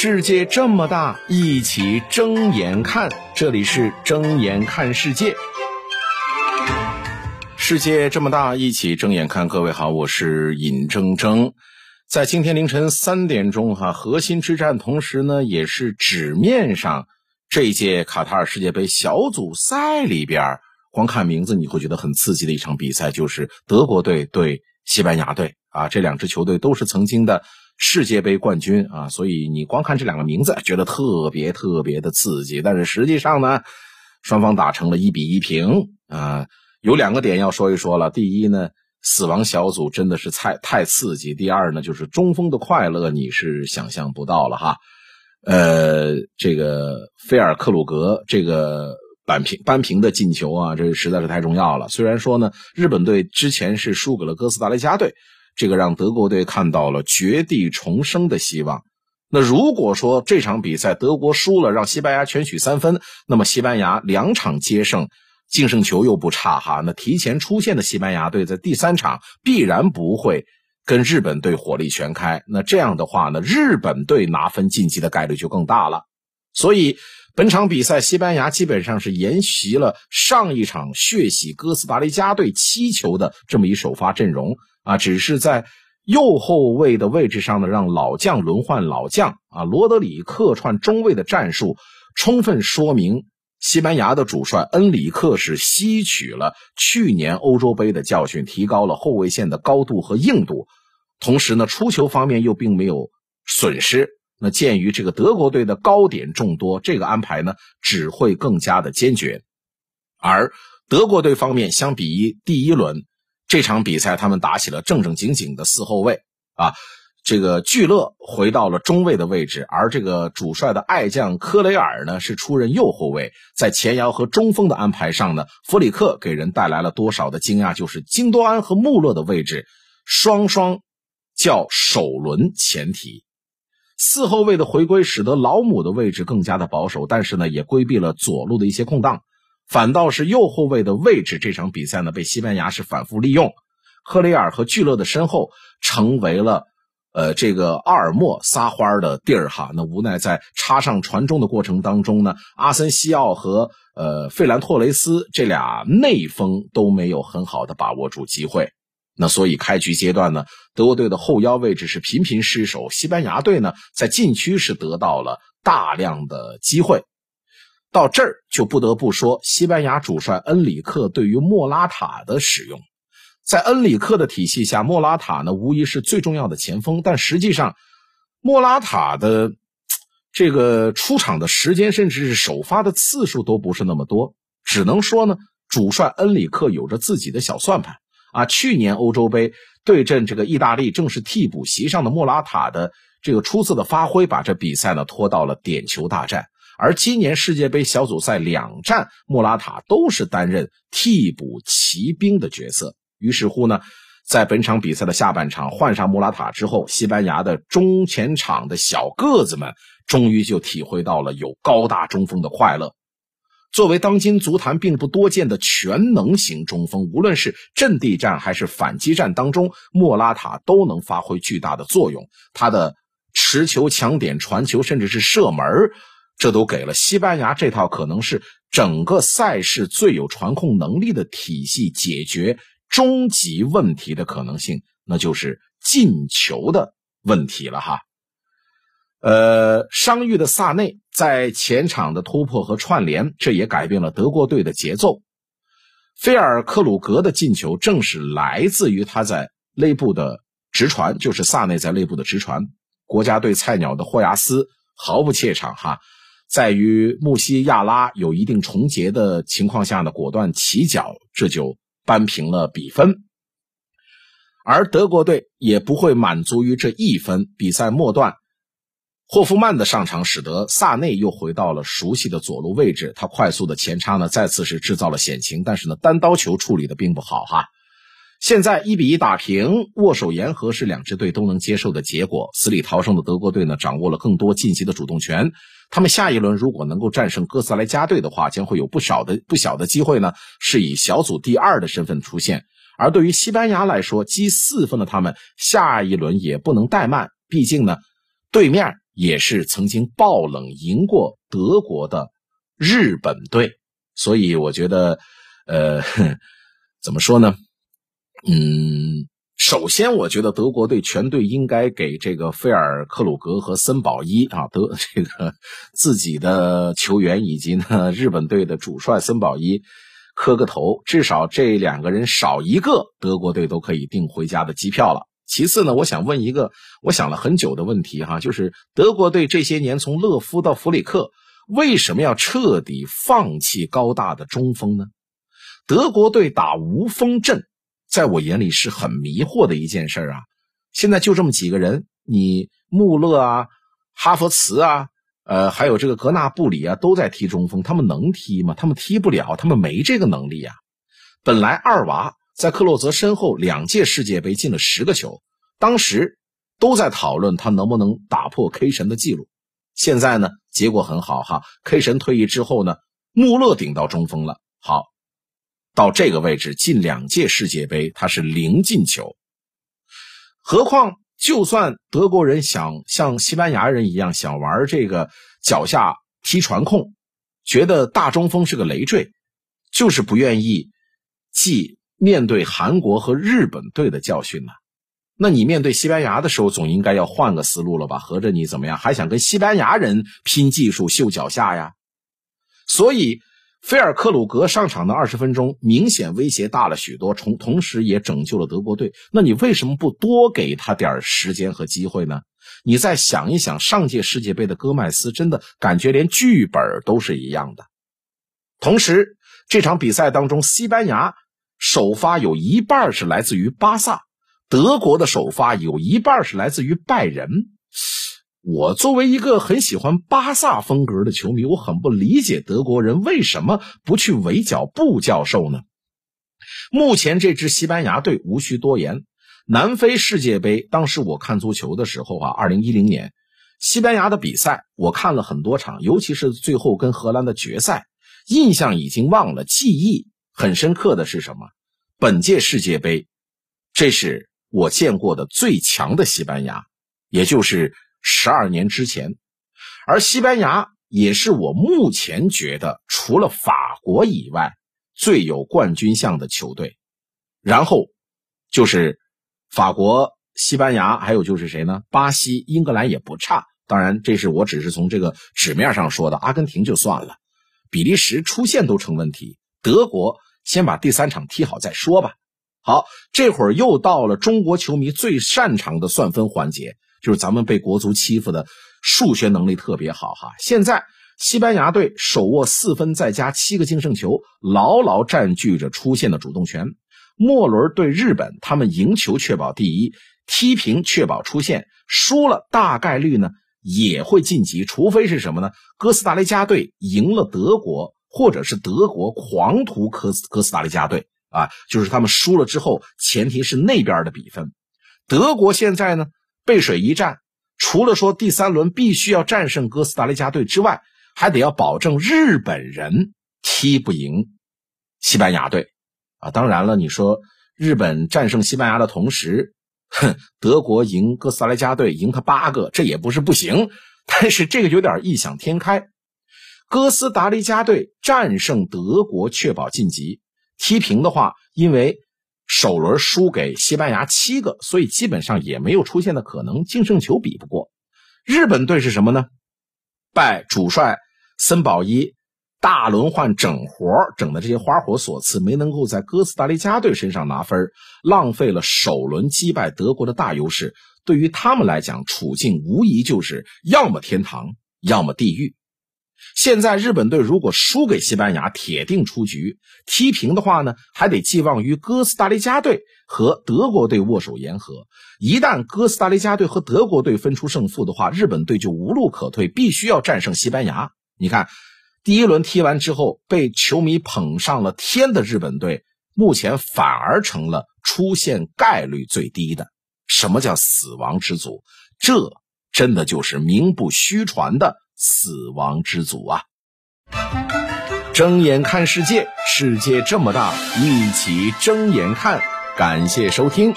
世界这么大，一起睁眼看。这里是睁眼看世界。世界这么大，一起睁眼看。各位好，我是尹铮铮。在今天凌晨三点钟，哈，核心之战，同时呢，也是纸面上这一届卡塔尔世界杯小组赛里边，光看名字你会觉得很刺激的一场比赛，就是德国队对西班牙队啊。这两支球队都是曾经的。世界杯冠军啊，所以你光看这两个名字，觉得特别特别的刺激。但是实际上呢，双方打成了一比一平啊。有两个点要说一说了。第一呢，死亡小组真的是太太刺激。第二呢，就是中锋的快乐你是想象不到了哈。呃，这个菲尔克鲁格这个扳平扳平的进球啊，这实在是太重要了。虽然说呢，日本队之前是输给了哥斯达黎加队。这个让德国队看到了绝地重生的希望。那如果说这场比赛德国输了，让西班牙全取三分，那么西班牙两场皆胜，净胜球又不差哈。那提前出线的西班牙队在第三场必然不会跟日本队火力全开。那这样的话呢，日本队拿分晋级的概率就更大了。所以本场比赛，西班牙基本上是沿袭了上一场血洗哥斯达黎加队七球的这么一首发阵容。啊，只是在右后卫的位置上呢，让老将轮换老将啊。罗德里客串中卫的战术，充分说明西班牙的主帅恩里克是吸取了去年欧洲杯的教训，提高了后卫线的高度和硬度。同时呢，出球方面又并没有损失。那鉴于这个德国队的高点众多，这个安排呢只会更加的坚决。而德国队方面，相比于第一轮。这场比赛，他们打起了正正经经的四后卫啊。这个聚勒回到了中卫的位置，而这个主帅的爱将科雷尔呢是出任右后卫。在前腰和中锋的安排上呢，弗里克给人带来了多少的惊讶？就是京多安和穆勒的位置双双叫首轮前提。四后卫的回归使得老姆的位置更加的保守，但是呢，也规避了左路的一些空档。反倒是右后卫的位置，这场比赛呢被西班牙是反复利用，克雷尔和聚勒的身后成为了，呃，这个阿尔莫撒欢的地儿哈。那无奈在插上传中的过程当中呢，阿森西奥和呃费兰托雷斯这俩内锋都没有很好的把握住机会。那所以开局阶段呢，德国队的后腰位置是频频失守，西班牙队呢在禁区是得到了大量的机会。到这儿就不得不说，西班牙主帅恩里克对于莫拉塔的使用，在恩里克的体系下，莫拉塔呢无疑是最重要的前锋，但实际上，莫拉塔的 这个出场的时间，甚至是首发的次数都不是那么多。只能说呢，主帅恩里克有着自己的小算盘啊。去年欧洲杯对阵这个意大利，正是替补席上的莫拉塔的这个出色的发挥，把这比赛呢拖到了点球大战。而今年世界杯小组赛两战，莫拉塔都是担任替补骑兵的角色。于是乎呢，在本场比赛的下半场换上莫拉塔之后，西班牙的中前场的小个子们终于就体会到了有高大中锋的快乐。作为当今足坛并不多见的全能型中锋，无论是阵地战还是反击战当中，莫拉塔都能发挥巨大的作用。他的持球、抢点、传球，甚至是射门这都给了西班牙这套可能是整个赛事最有传控能力的体系解决终极问题的可能性，那就是进球的问题了哈。呃，伤愈的萨内在前场的突破和串联，这也改变了德国队的节奏。菲尔克鲁格的进球正是来自于他在内部的直传，就是萨内在内部的直传。国家队菜鸟的霍亚斯毫不怯场哈。在与穆西亚拉有一定重叠的情况下呢，果断起脚，这就扳平了比分。而德国队也不会满足于这一分。比赛末段，霍夫曼的上场使得萨内又回到了熟悉的左路位置，他快速的前插呢，再次是制造了险情，但是呢，单刀球处理的并不好哈。现在一比一打平，握手言和是两支队都能接受的结果。死里逃生的德国队呢，掌握了更多晋级的主动权。他们下一轮如果能够战胜哥斯莱加队的话，将会有不少的不小的机会呢，是以小组第二的身份出现。而对于西班牙来说，积四分的他们下一轮也不能怠慢，毕竟呢，对面也是曾经爆冷赢过德国的日本队，所以我觉得，呃，怎么说呢？嗯。首先，我觉得德国队全队应该给这个菲尔克鲁格和森保一啊，德 这个自己的球员以及呢日本队的主帅森保一磕个头，至少这两个人少一个，德国队都可以订回家的机票了。其次呢，我想问一个我想了很久的问题哈，就是德国队这些年从勒夫到弗里克，为什么要彻底放弃高大的中锋呢？德国队打无锋阵。在我眼里是很迷惑的一件事啊！现在就这么几个人，你穆勒啊、哈弗茨啊，呃，还有这个格纳布里啊，都在踢中锋，他们能踢吗？他们踢不了，他们没这个能力啊。本来二娃在克洛泽身后两届世界杯进了十个球，当时都在讨论他能不能打破 K 神的记录。现在呢，结果很好哈，K 神退役之后呢，穆勒顶到中锋了。好。到这个位置，进两届世界杯，他是零进球。何况，就算德国人想像西班牙人一样想玩这个脚下踢传控，觉得大中锋是个累赘，就是不愿意记面对韩国和日本队的教训呢。那你面对西班牙的时候，总应该要换个思路了吧？合着你怎么样，还想跟西班牙人拼技术、秀脚下呀？所以。菲尔克鲁格上场的二十分钟，明显威胁大了许多，同同时也拯救了德国队。那你为什么不多给他点时间和机会呢？你再想一想，上届世界杯的戈麦斯，真的感觉连剧本都是一样的。同时，这场比赛当中，西班牙首发有一半是来自于巴萨，德国的首发有一半是来自于拜仁。我作为一个很喜欢巴萨风格的球迷，我很不理解德国人为什么不去围剿布教授呢？目前这支西班牙队无需多言，南非世界杯当时我看足球的时候啊，二零一零年西班牙的比赛我看了很多场，尤其是最后跟荷兰的决赛，印象已经忘了，记忆很深刻的是什么？本届世界杯，这是我见过的最强的西班牙，也就是。十二年之前，而西班牙也是我目前觉得除了法国以外最有冠军相的球队。然后就是法国、西班牙，还有就是谁呢？巴西、英格兰也不差。当然，这是我只是从这个纸面上说的。阿根廷就算了，比利时出线都成问题。德国先把第三场踢好再说吧。好，这会儿又到了中国球迷最擅长的算分环节。就是咱们被国足欺负的数学能力特别好哈！现在西班牙队手握四分，再加七个净胜球，牢牢占据着出线的主动权。末轮对日本，他们赢球确保第一，踢平确保出线，输了大概率呢也会晋级，除非是什么呢？哥斯达黎加队赢了德国，或者是德国狂屠科斯哥斯达黎加队啊，就是他们输了之后，前提是那边的比分。德国现在呢？背水一战，除了说第三轮必须要战胜哥斯达黎加队之外，还得要保证日本人踢不赢西班牙队啊！当然了，你说日本战胜西班牙的同时，哼，德国赢哥斯达黎加队赢他八个，这也不是不行。但是这个有点异想天开。哥斯达黎加队战胜德国确保晋级，踢平的话，因为。首轮输给西班牙七个，所以基本上也没有出现的可能，净胜球比不过。日本队是什么呢？拜主帅森保一大轮换整活整的这些花活所赐，没能够在哥斯达黎加队身上拿分，浪费了首轮击败德国的大优势。对于他们来讲，处境无疑就是要么天堂，要么地狱。现在日本队如果输给西班牙，铁定出局；踢平的话呢，还得寄望于哥斯达黎加队和德国队握手言和。一旦哥斯达黎加队和德国队分出胜负的话，日本队就无路可退，必须要战胜西班牙。你看，第一轮踢完之后，被球迷捧上了天的日本队，目前反而成了出现概率最低的。什么叫死亡之组？这真的就是名不虚传的。死亡之组啊！睁眼看世界，世界这么大，一起睁眼看。感谢收听。